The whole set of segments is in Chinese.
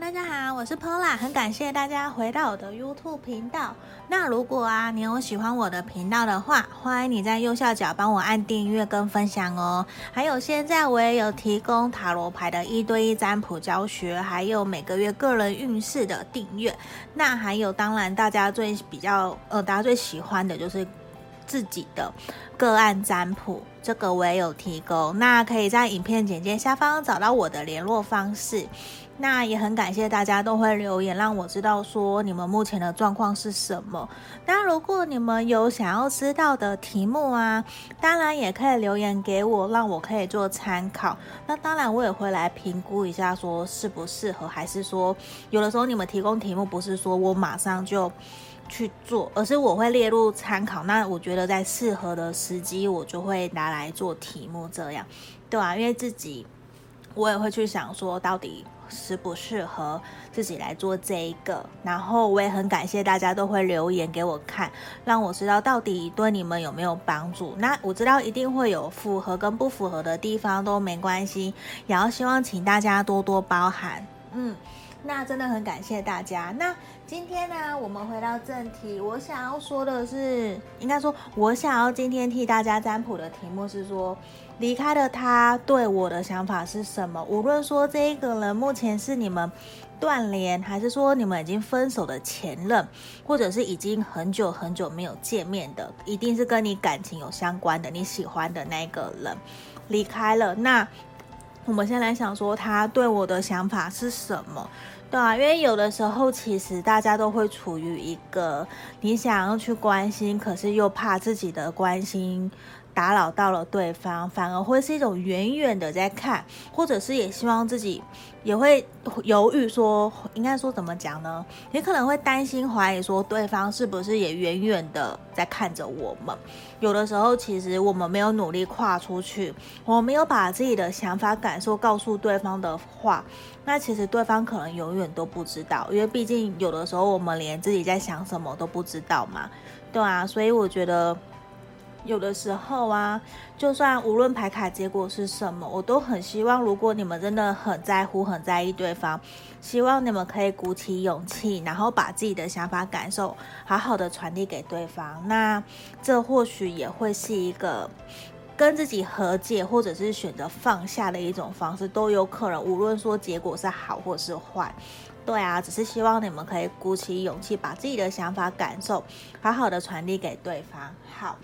大家好，我是 Pola，很感谢大家回到我的 YouTube 频道。那如果啊，你有喜欢我的频道的话，欢迎你在右下角帮我按订阅跟分享哦。还有现在我也有提供塔罗牌的一对一占卜教学，还有每个月个人运势的订阅。那还有，当然大家最比较呃，大家最喜欢的就是自己的个案占卜，这个我也有提供。那可以在影片简介下方找到我的联络方式。那也很感谢大家都会留言，让我知道说你们目前的状况是什么。那如果你们有想要知道的题目啊，当然也可以留言给我，让我可以做参考。那当然我也会来评估一下，说适不适合，还是说有的时候你们提供题目不是说我马上就去做，而是我会列入参考。那我觉得在适合的时机，我就会拿来做题目，这样对啊，因为自己我也会去想说到底。适不适合自己来做这一个？然后我也很感谢大家都会留言给我看，让我知道到底对你们有没有帮助。那我知道一定会有符合跟不符合的地方，都没关系，也要希望请大家多多包涵。嗯，那真的很感谢大家。那今天呢，我们回到正题，我想要说的是，应该说，我想要今天替大家占卜的题目是说。离开了他对我的想法是什么？无论说这一个人目前是你们断联，还是说你们已经分手的前任，或者是已经很久很久没有见面的，一定是跟你感情有相关的，你喜欢的那个人离开了。那我们先来想说他对我的想法是什么？对啊，因为有的时候其实大家都会处于一个你想要去关心，可是又怕自己的关心。打扰到了对方，反而会是一种远远的在看，或者是也希望自己也会犹豫说，应该说怎么讲呢？也可能会担心怀疑说，对方是不是也远远的在看着我们？有的时候其实我们没有努力跨出去，我们没有把自己的想法感受告诉对方的话，那其实对方可能永远都不知道，因为毕竟有的时候我们连自己在想什么都不知道嘛，对啊，所以我觉得。有的时候啊，就算无论牌卡结果是什么，我都很希望，如果你们真的很在乎、很在意对方，希望你们可以鼓起勇气，然后把自己的想法、感受好好的传递给对方。那这或许也会是一个跟自己和解，或者是选择放下的一种方式，都有可能。无论说结果是好或是坏，对啊，只是希望你们可以鼓起勇气，把自己的想法、感受好好的传递给对方。好。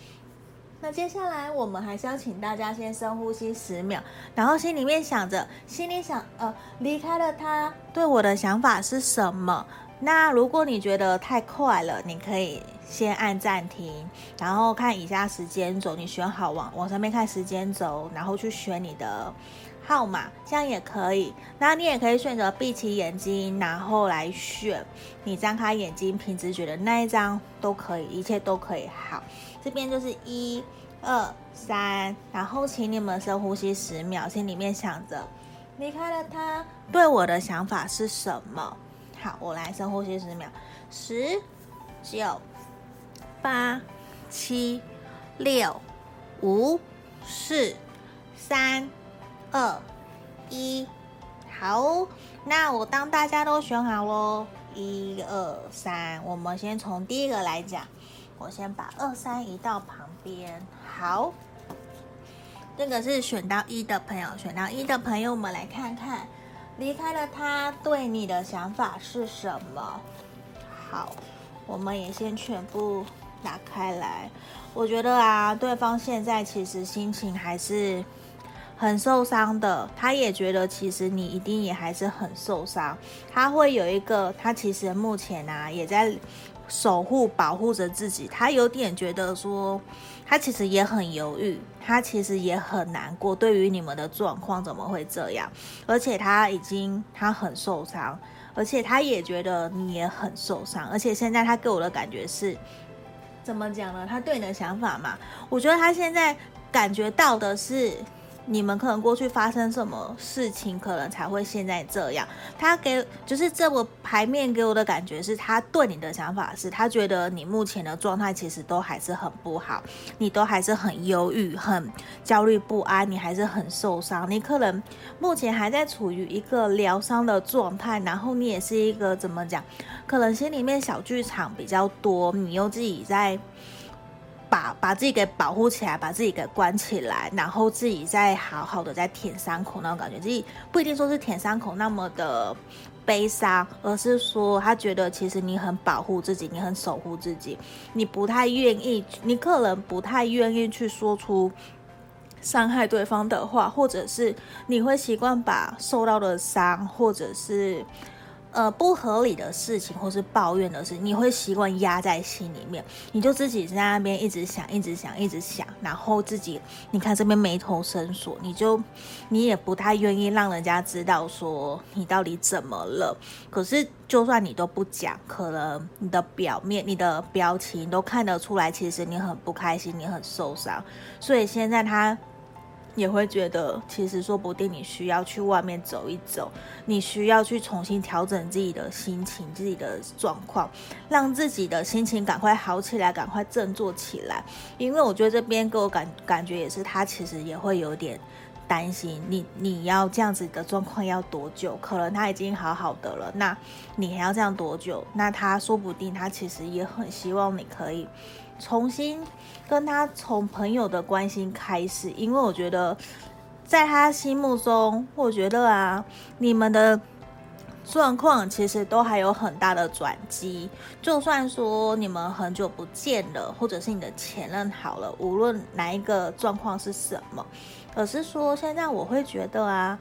那接下来我们还是要请大家先深呼吸十秒，然后心里面想着，心里想，呃，离开了他对我的想法是什么？那如果你觉得太快了，你可以先按暂停，然后看以下时间轴，你选好往往上面看时间轴，然后去选你的号码，这样也可以。那你也可以选择闭起眼睛，然后来选。你张开眼睛，凭直觉的那一张都可以，一切都可以。好。这边就是一、二、三，然后请你们深呼吸十秒，心里面想着离开了他对我的想法是什么？好，我来深呼吸十秒，十、九、八、七、六、五、四、三、二、一。好，那我当大家都选好喽，一二三，我们先从第一个来讲。我先把二三移到旁边。好，这个是选到一的朋友，选到一的朋友，我们来看看离开了他对你的想法是什么。好，我们也先全部打开来。我觉得啊，对方现在其实心情还是很受伤的，他也觉得其实你一定也还是很受伤。他会有一个，他其实目前啊也在。守护、保护着自己，他有点觉得说，他其实也很犹豫，他其实也很难过。对于你们的状况，怎么会这样？而且他已经他很受伤，而且他也觉得你也很受伤。而且现在他给我的感觉是，怎么讲呢？他对你的想法嘛，我觉得他现在感觉到的是，你们可能过去发生什么事情，可能才会现在这样。他给就是这个牌面给我的感觉是，他对你的想法是，他觉得你目前的状态其实都还是很不好，你都还是很忧郁、很焦虑不安，你还是很受伤。你可能目前还在处于一个疗伤的状态，然后你也是一个怎么讲，可能心里面小剧场比较多，你又自己在。把把自己给保护起来，把自己给关起来，然后自己再好好的再舔伤口那种感觉，自己不一定说是舔伤口那么的悲伤，而是说他觉得其实你很保护自己，你很守护自己，你不太愿意，你可能不太愿意去说出伤害对方的话，或者是你会习惯把受到的伤，或者是。呃，不合理的事情或是抱怨的事，你会习惯压在心里面，你就自己在那边一直想，一直想，一直想，然后自己，你看这边眉头深锁，你就你也不太愿意让人家知道说你到底怎么了。可是就算你都不讲，可能你的表面、你的表情都看得出来，其实你很不开心，你很受伤。所以现在他。也会觉得，其实说不定你需要去外面走一走，你需要去重新调整自己的心情、自己的状况，让自己的心情赶快好起来，赶快振作起来。因为我觉得这边给我感感觉也是，他其实也会有点担心你，你要这样子的状况要多久？可能他已经好好的了，那你还要这样多久？那他说不定他其实也很希望你可以。重新跟他从朋友的关系开始，因为我觉得在他心目中，我觉得啊，你们的状况其实都还有很大的转机。就算说你们很久不见了，或者是你的前任好了，无论哪一个状况是什么，可是说现在我会觉得啊。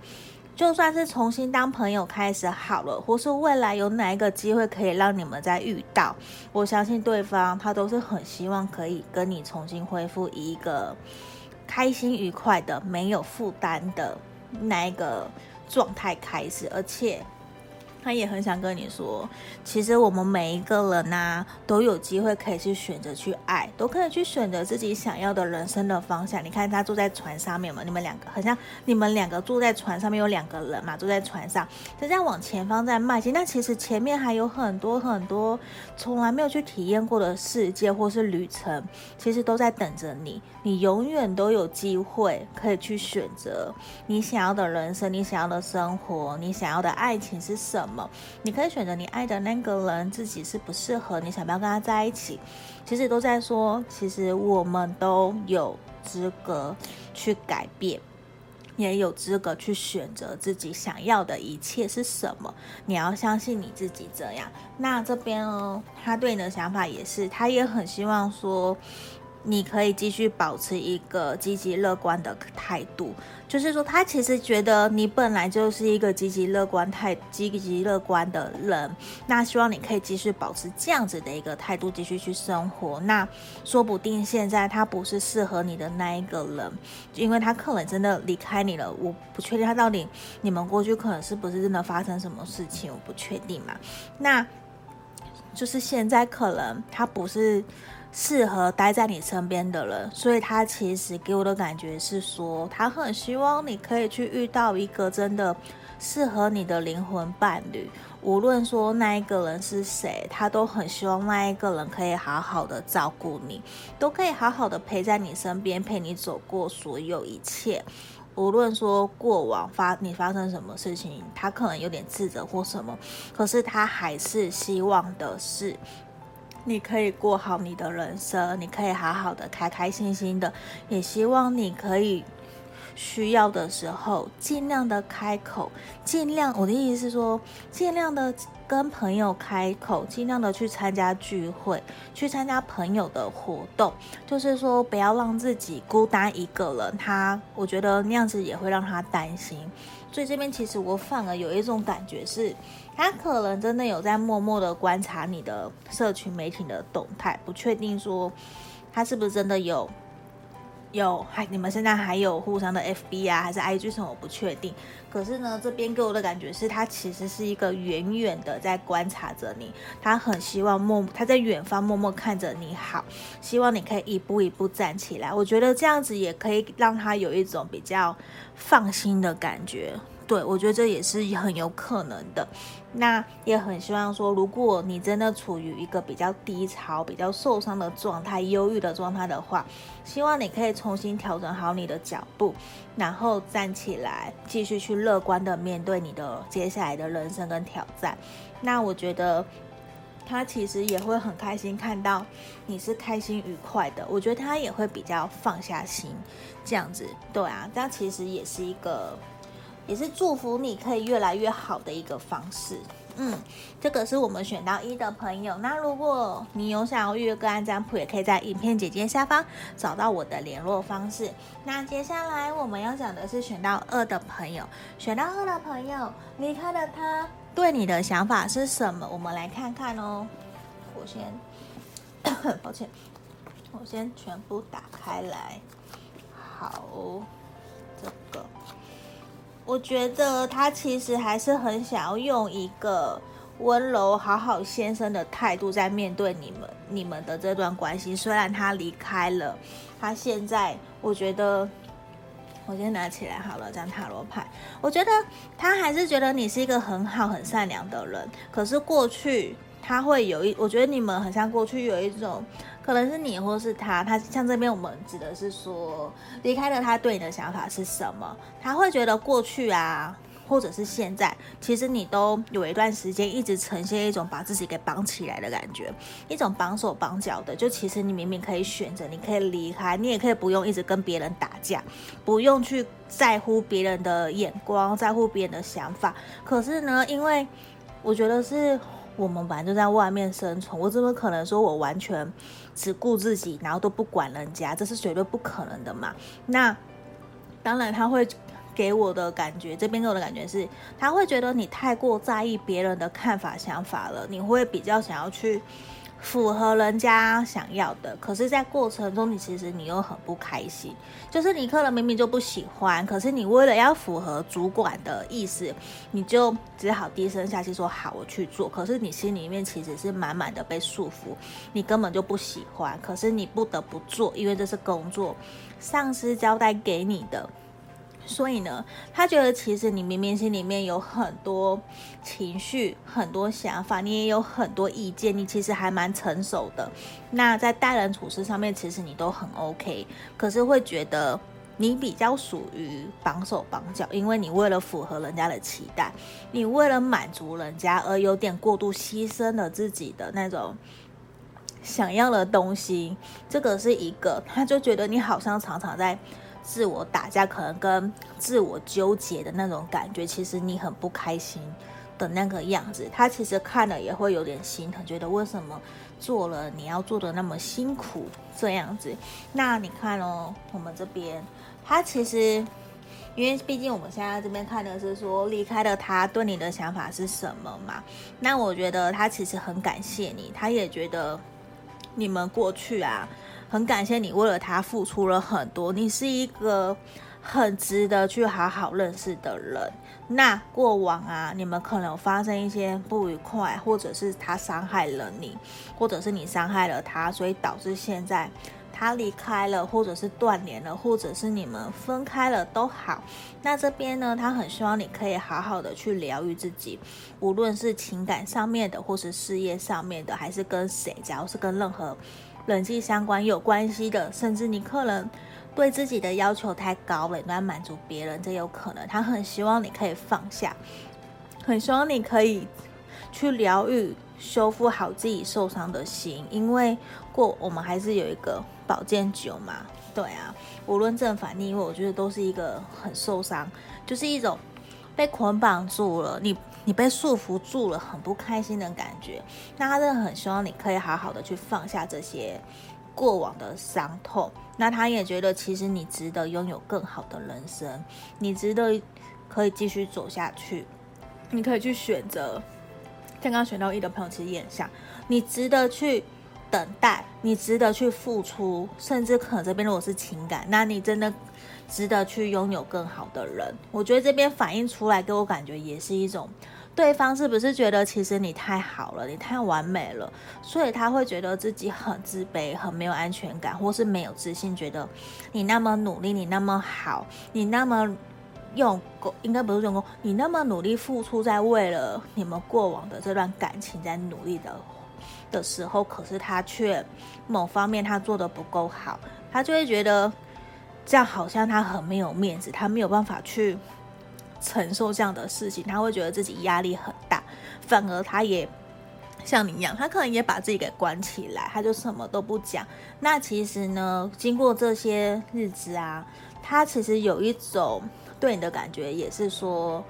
就算是重新当朋友开始好了，或是未来有哪一个机会可以让你们再遇到，我相信对方他都是很希望可以跟你重新恢复一个开心愉快的、没有负担的那一个状态开始，而且。他也很想跟你说，其实我们每一个人呐、都有机会可以去选择去爱，都可以去选择自己想要的人生的方向。你看他坐在船上面嘛，你们两个好像你们两个坐在船上面有两个人嘛，坐在船上，就这样往前方在迈进。那其实前面还有很多很多从来没有去体验过的世界或是旅程，其实都在等着你。你永远都有机会可以去选择你想要的人生，你想要的生活，你想要的爱情是什么。你可以选择你爱的那个人，自己是不适合，你想不要跟他在一起。其实都在说，其实我们都有资格去改变，也有资格去选择自己想要的一切是什么。你要相信你自己这样。那这边哦，他对你的想法也是，他也很希望说。你可以继续保持一个积极乐观的态度，就是说，他其实觉得你本来就是一个积极乐观态、积极乐观的人，那希望你可以继续保持这样子的一个态度，继续去生活。那说不定现在他不是适合你的那一个人，因为他可能真的离开你了。我不确定他到底你们过去可能是不是真的发生什么事情，我不确定嘛。那就是现在可能他不是。适合待在你身边的人，所以他其实给我的感觉是说，他很希望你可以去遇到一个真的适合你的灵魂伴侣。无论说那一个人是谁，他都很希望那一个人可以好好的照顾你，都可以好好的陪在你身边，陪你走过所有一切。无论说过往发你发生什么事情，他可能有点自责或什么，可是他还是希望的是。你可以过好你的人生，你可以好好的、开开心心的，也希望你可以需要的时候尽量的开口，尽量，我的意思是说，尽量的跟朋友开口，尽量的去参加聚会，去参加朋友的活动，就是说不要让自己孤单一个人。他，我觉得那样子也会让他担心。所以这边其实我反而有一种感觉是，他可能真的有在默默的观察你的社群媒体的动态，不确定说他是不是真的有有还你们现在还有互相的 FB 啊，还是 IG 什么？我不确定。可是呢，这边给我的感觉是他其实是一个远远的在观察着你，他很希望默他在远方默默看着你好，希望你可以一步一步站起来。我觉得这样子也可以让他有一种比较放心的感觉。对，我觉得这也是很有可能的。那也很希望说，如果你真的处于一个比较低潮、比较受伤的状态、忧郁的状态的话，希望你可以重新调整好你的脚步，然后站起来，继续去乐观的面对你的接下来的人生跟挑战。那我觉得他其实也会很开心看到你是开心愉快的。我觉得他也会比较放下心，这样子。对啊，这样其实也是一个。也是祝福你可以越来越好的一个方式。嗯，这个是我们选到一的朋友。那如果你有想要预约个案占卜，也可以在影片简介下方找到我的联络方式。那接下来我们要讲的是选到二的朋友。选到二的朋友，离开了他对你的想法是什么？我们来看看哦。我先，抱歉，我先全部打开来。好，这个。我觉得他其实还是很想要用一个温柔、好好先生的态度在面对你们、你们的这段关系。虽然他离开了，他现在，我觉得，我先拿起来好了，这张塔罗牌。我觉得他还是觉得你是一个很好、很善良的人。可是过去他会有一，我觉得你们很像过去有一种。可能是你，或是他。他像这边，我们指的是说，离开了他对你的想法是什么？他会觉得过去啊，或者是现在，其实你都有一段时间一直呈现一种把自己给绑起来的感觉，一种绑手绑脚的。就其实你明明可以选择，你可以离开，你也可以不用一直跟别人打架，不用去在乎别人的眼光，在乎别人的想法。可是呢，因为我觉得是。我们本来就在外面生存，我怎么可能说我完全只顾自己，然后都不管人家？这是绝对不可能的嘛。那当然他会给我的感觉，这边给我的感觉是，他会觉得你太过在意别人的看法、想法了，你会比较想要去。符合人家想要的，可是，在过程中，你其实你又很不开心。就是你可能明明就不喜欢，可是你为了要符合主管的意思，你就只好低声下气说好，我去做。可是你心里面其实是满满的被束缚，你根本就不喜欢，可是你不得不做，因为这是工作，上司交代给你的。所以呢，他觉得其实你明明心里面有很多情绪、很多想法，你也有很多意见，你其实还蛮成熟的。那在待人处事上面，其实你都很 OK。可是会觉得你比较属于绑手绑脚，因为你为了符合人家的期待，你为了满足人家而有点过度牺牲了自己的那种想要的东西。这个是一个，他就觉得你好像常常在。自我打架，可能跟自我纠结的那种感觉，其实你很不开心的那个样子，他其实看了也会有点心疼，觉得为什么做了你要做的那么辛苦这样子。那你看哦，我们这边他其实，因为毕竟我们现在这边看的是说离开了他对你的想法是什么嘛？那我觉得他其实很感谢你，他也觉得你们过去啊。很感谢你为了他付出了很多，你是一个很值得去好好认识的人。那过往啊，你们可能发生一些不愉快，或者是他伤害了你，或者是你伤害了他，所以导致现在他离开了，或者是断联了，或者是你们分开了都好。那这边呢，他很希望你可以好好的去疗愈自己，无论是情感上面的，或是事业上面的，还是跟谁，只要是跟任何。人际相关有关系的，甚至你可能对自己的要求太高了，你要满足别人，这有可能。他很希望你可以放下，很希望你可以去疗愈、修复好自己受伤的心，因为过我们还是有一个保健酒嘛，对啊，无论正反逆，因为我觉得都是一个很受伤，就是一种被捆绑住了，你。你被束缚住了，很不开心的感觉。那他真的很希望你可以好好的去放下这些过往的伤痛。那他也觉得，其实你值得拥有更好的人生，你值得可以继续走下去。你可以去选择，刚刚选到一的朋友其实也很像，你值得去等待，你值得去付出，甚至可能这边如果是情感，那你真的值得去拥有更好的人。我觉得这边反映出来给我感觉也是一种。对方是不是觉得其实你太好了，你太完美了，所以他会觉得自己很自卑、很没有安全感，或是没有自信，觉得你那么努力，你那么好，你那么用功，应该不是用功，你那么努力付出，在为了你们过往的这段感情在努力的的时候，可是他却某方面他做得不够好，他就会觉得这样好像他很没有面子，他没有办法去。承受这样的事情，他会觉得自己压力很大，反而他也像你一样，他可能也把自己给关起来，他就什么都不讲。那其实呢，经过这些日子啊，他其实有一种对你的感觉，也是说。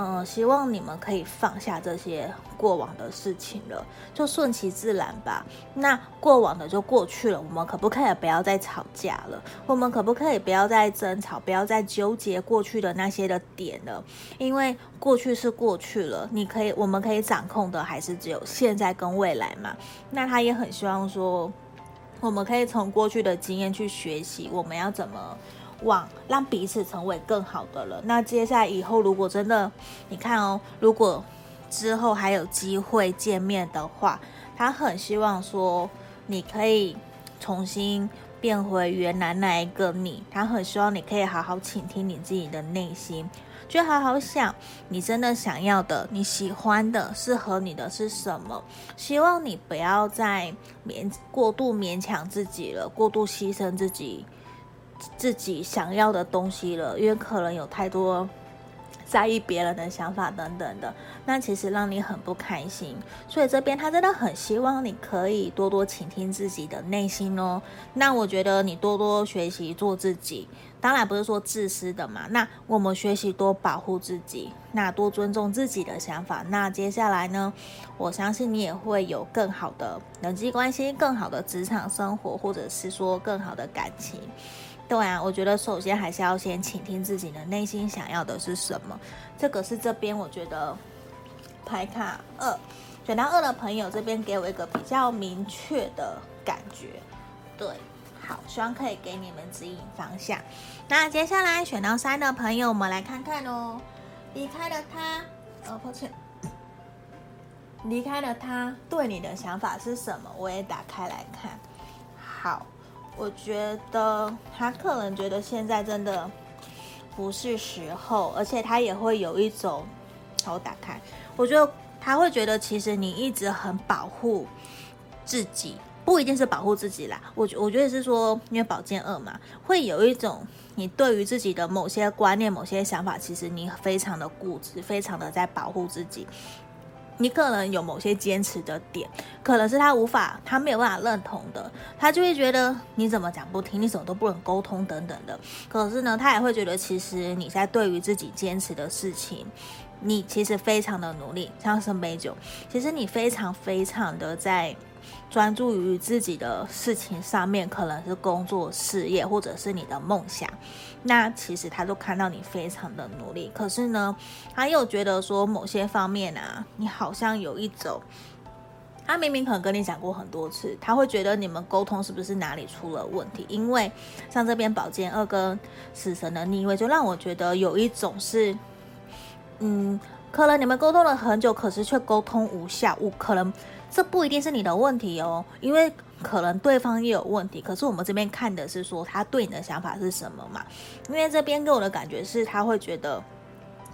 嗯，希望你们可以放下这些过往的事情了，就顺其自然吧。那过往的就过去了，我们可不可以不要再吵架了？我们可不可以不要再争吵，不要再纠结过去的那些的点了？因为过去是过去了，你可以，我们可以掌控的还是只有现在跟未来嘛。那他也很希望说，我们可以从过去的经验去学习，我们要怎么。往让彼此成为更好的人。那接下来以后，如果真的，你看哦，如果之后还有机会见面的话，他很希望说你可以重新变回原来那一个你。他很希望你可以好好倾听你自己的内心，就好好想你真的想要的、你喜欢的、适合你的是什么。希望你不要再勉过度勉强自己了，过度牺牲自己。自己想要的东西了，因为可能有太多在意别人的想法等等的，那其实让你很不开心。所以这边他真的很希望你可以多多倾听自己的内心哦。那我觉得你多多学习做自己，当然不是说自私的嘛。那我们学习多保护自己，那多尊重自己的想法。那接下来呢，我相信你也会有更好的人际关系，更好的职场生活，或者是说更好的感情。对啊，我觉得首先还是要先倾听自己的内心想要的是什么。这个是这边我觉得牌卡二选到二的朋友这边给我一个比较明确的感觉。对，好，希望可以给你们指引方向。那接下来选到三的朋友，我们来看看哦。离开了他，哦，抱歉，离开了他对你的想法是什么？我也打开来看。好。我觉得他可能觉得现在真的不是时候，而且他也会有一种，好，我打开，我觉得他会觉得其实你一直很保护自己，不一定是保护自己啦。我我觉得是说，因为宝剑二嘛，会有一种你对于自己的某些观念、某些想法，其实你非常的固执，非常的在保护自己。你可能有某些坚持的点，可能是他无法，他没有办法认同的，他就会觉得你怎么讲不听，你怎么都不能沟通等等的。可是呢，他也会觉得其实你在对于自己坚持的事情，你其实非常的努力，像圣杯酒，其实你非常非常的在。专注于自己的事情上面，可能是工作、事业，或者是你的梦想。那其实他都看到你非常的努力，可是呢，他又觉得说某些方面啊，你好像有一种，他明明可能跟你讲过很多次，他会觉得你们沟通是不是哪里出了问题？因为像这边宝剑二跟死神的逆位，就让我觉得有一种是，嗯，可能你们沟通了很久，可是却沟通无效，我可能。这不一定是你的问题哦，因为可能对方也有问题。可是我们这边看的是说他对你的想法是什么嘛？因为这边给我的感觉是他会觉得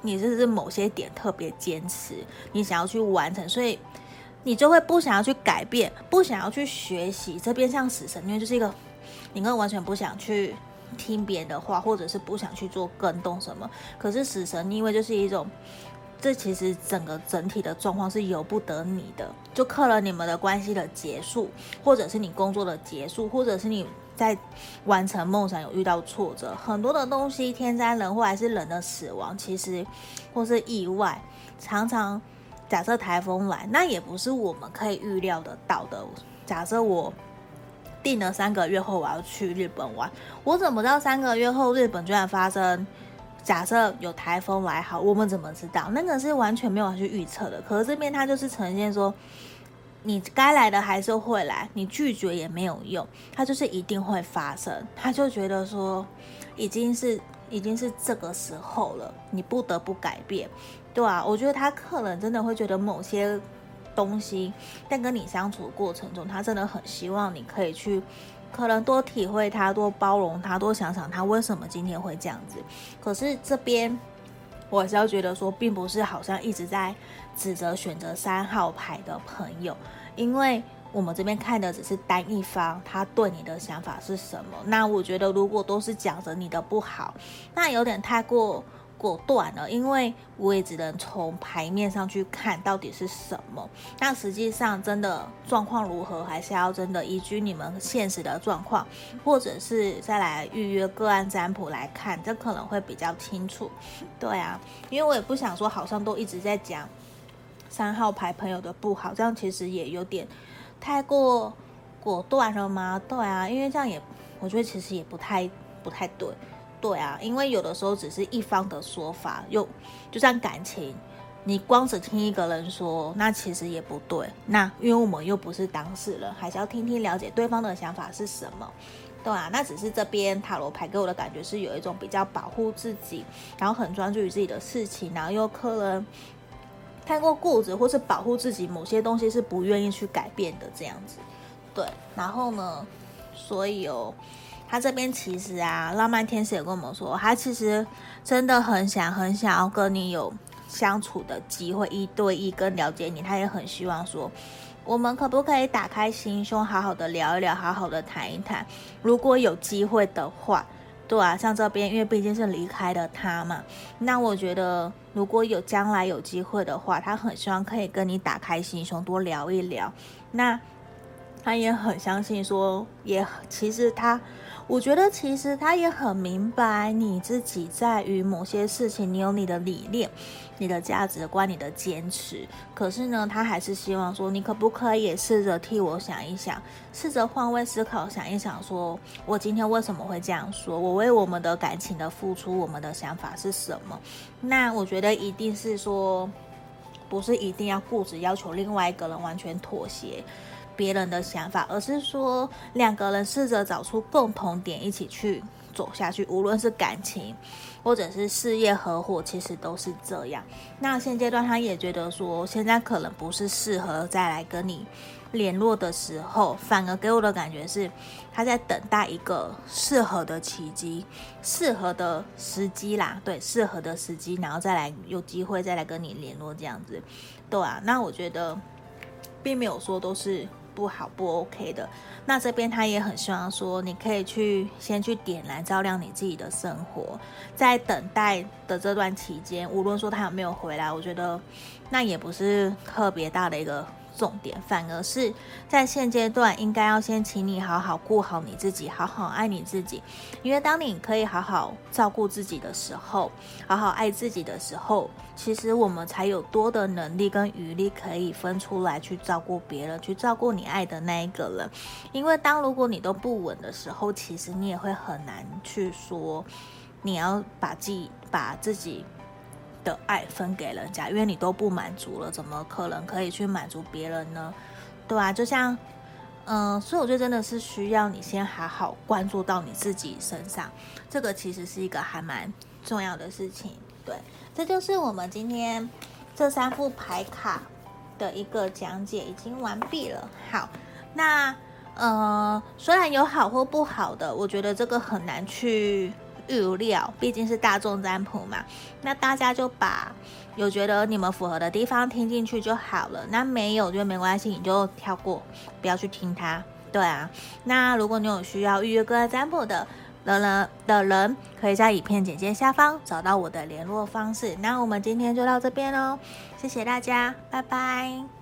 你这是某些点特别坚持，你想要去完成，所以你就会不想要去改变，不想要去学习。这边像死神，因为就是一个你可能完全不想去听别人的话，或者是不想去做更动什么。可是死神因为就是一种。这其实整个整体的状况是由不得你的，就可能你们的关系的结束，或者是你工作的结束，或者是你在完成梦想有遇到挫折，很多的东西，天灾人祸还是人的死亡，其实或是意外，常常假设台风来，那也不是我们可以预料得到的。假设我定了三个月后我要去日本玩，我怎么知道三个月后日本居然发生？假设有台风来好，我们怎么知道？那个是完全没有去预测的。可是这边它就是呈现说，你该来的还是会来，你拒绝也没有用，它就是一定会发生。他就觉得说，已经是已经是这个时候了，你不得不改变，对啊，我觉得他可能真的会觉得某些东西，在跟你相处的过程中，他真的很希望你可以去，可能多体会他，多包容他，多想想他为什么今天会这样子。可是这边。我还是要觉得说，并不是好像一直在指责选择三号牌的朋友，因为我们这边看的只是单一方他对你的想法是什么。那我觉得，如果都是讲着你的不好，那有点太过。果断了，因为我也只能从牌面上去看到底是什么。那实际上真的状况如何，还是要真的依据你们现实的状况，或者是再来预约个案占卜来看，这可能会比较清楚。对啊，因为我也不想说好像都一直在讲三号牌朋友的不好，这样其实也有点太过果断了吗？对啊，因为这样也我觉得其实也不太不太对。对啊，因为有的时候只是一方的说法，又就像感情，你光只听一个人说，那其实也不对。那因为我们又不是当事人，还是要听听了解对方的想法是什么。对啊，那只是这边塔罗牌给我的感觉是有一种比较保护自己，然后很专注于自己的事情，然后又可能太过固执，或是保护自己某些东西是不愿意去改变的这样子。对，然后呢，所以哦。他这边其实啊，浪漫天使也跟我们说，他其实真的很想很想要跟你有相处的机会，一对一跟了解你。他也很希望说，我们可不可以打开心胸，好好的聊一聊，好好的谈一谈。如果有机会的话，对啊，像这边，因为毕竟是离开了他嘛，那我觉得如果有将来有机会的话，他很希望可以跟你打开心胸，多聊一聊。那他也很相信说，也其实他。我觉得其实他也很明白你自己在于某些事情，你有你的理念、你的价值观、你的坚持。可是呢，他还是希望说，你可不可以试着替我想一想，试着换位思考，想一想，说我今天为什么会这样说？我为我们的感情的付出，我们的想法是什么？那我觉得一定是说，不是一定要固执要求另外一个人完全妥协。别人的想法，而是说两个人试着找出共同点，一起去走下去。无论是感情，或者是事业合伙，其实都是这样。那现阶段他也觉得说，现在可能不是适合再来跟你联络的时候，反而给我的感觉是他在等待一个适合的契机、适合的时机啦。对，适合的时机，然后再来有机会再来跟你联络这样子。对啊，那我觉得并没有说都是。不好不 OK 的，那这边他也很希望说，你可以去先去点燃照亮你自己的生活，在等待的这段期间，无论说他有没有回来，我觉得那也不是特别大的一个。重点反而是在现阶段，应该要先请你好好顾好你自己，好好爱你自己。因为当你可以好好照顾自己的时候，好好爱自己的时候，其实我们才有多的能力跟余力可以分出来去照顾别人，去照顾你爱的那一个人。因为当如果你都不稳的时候，其实你也会很难去说你要把自己把自己。的爱分给人家，因为你都不满足了，怎么可能可以去满足别人呢？对啊，就像，嗯、所以我觉得真的是需要你先好好关注到你自己身上，这个其实是一个还蛮重要的事情。对，这就是我们今天这三副牌卡的一个讲解，已经完毕了。好，那呃，虽然有好或不好的，我觉得这个很难去。预料，毕竟是大众占卜嘛，那大家就把有觉得你们符合的地方听进去就好了。那没有就没关系，你就跳过，不要去听它。对啊，那如果你有需要预约个案占卜的的人的人，可以在影片简介下方找到我的联络方式。那我们今天就到这边喽，谢谢大家，拜拜。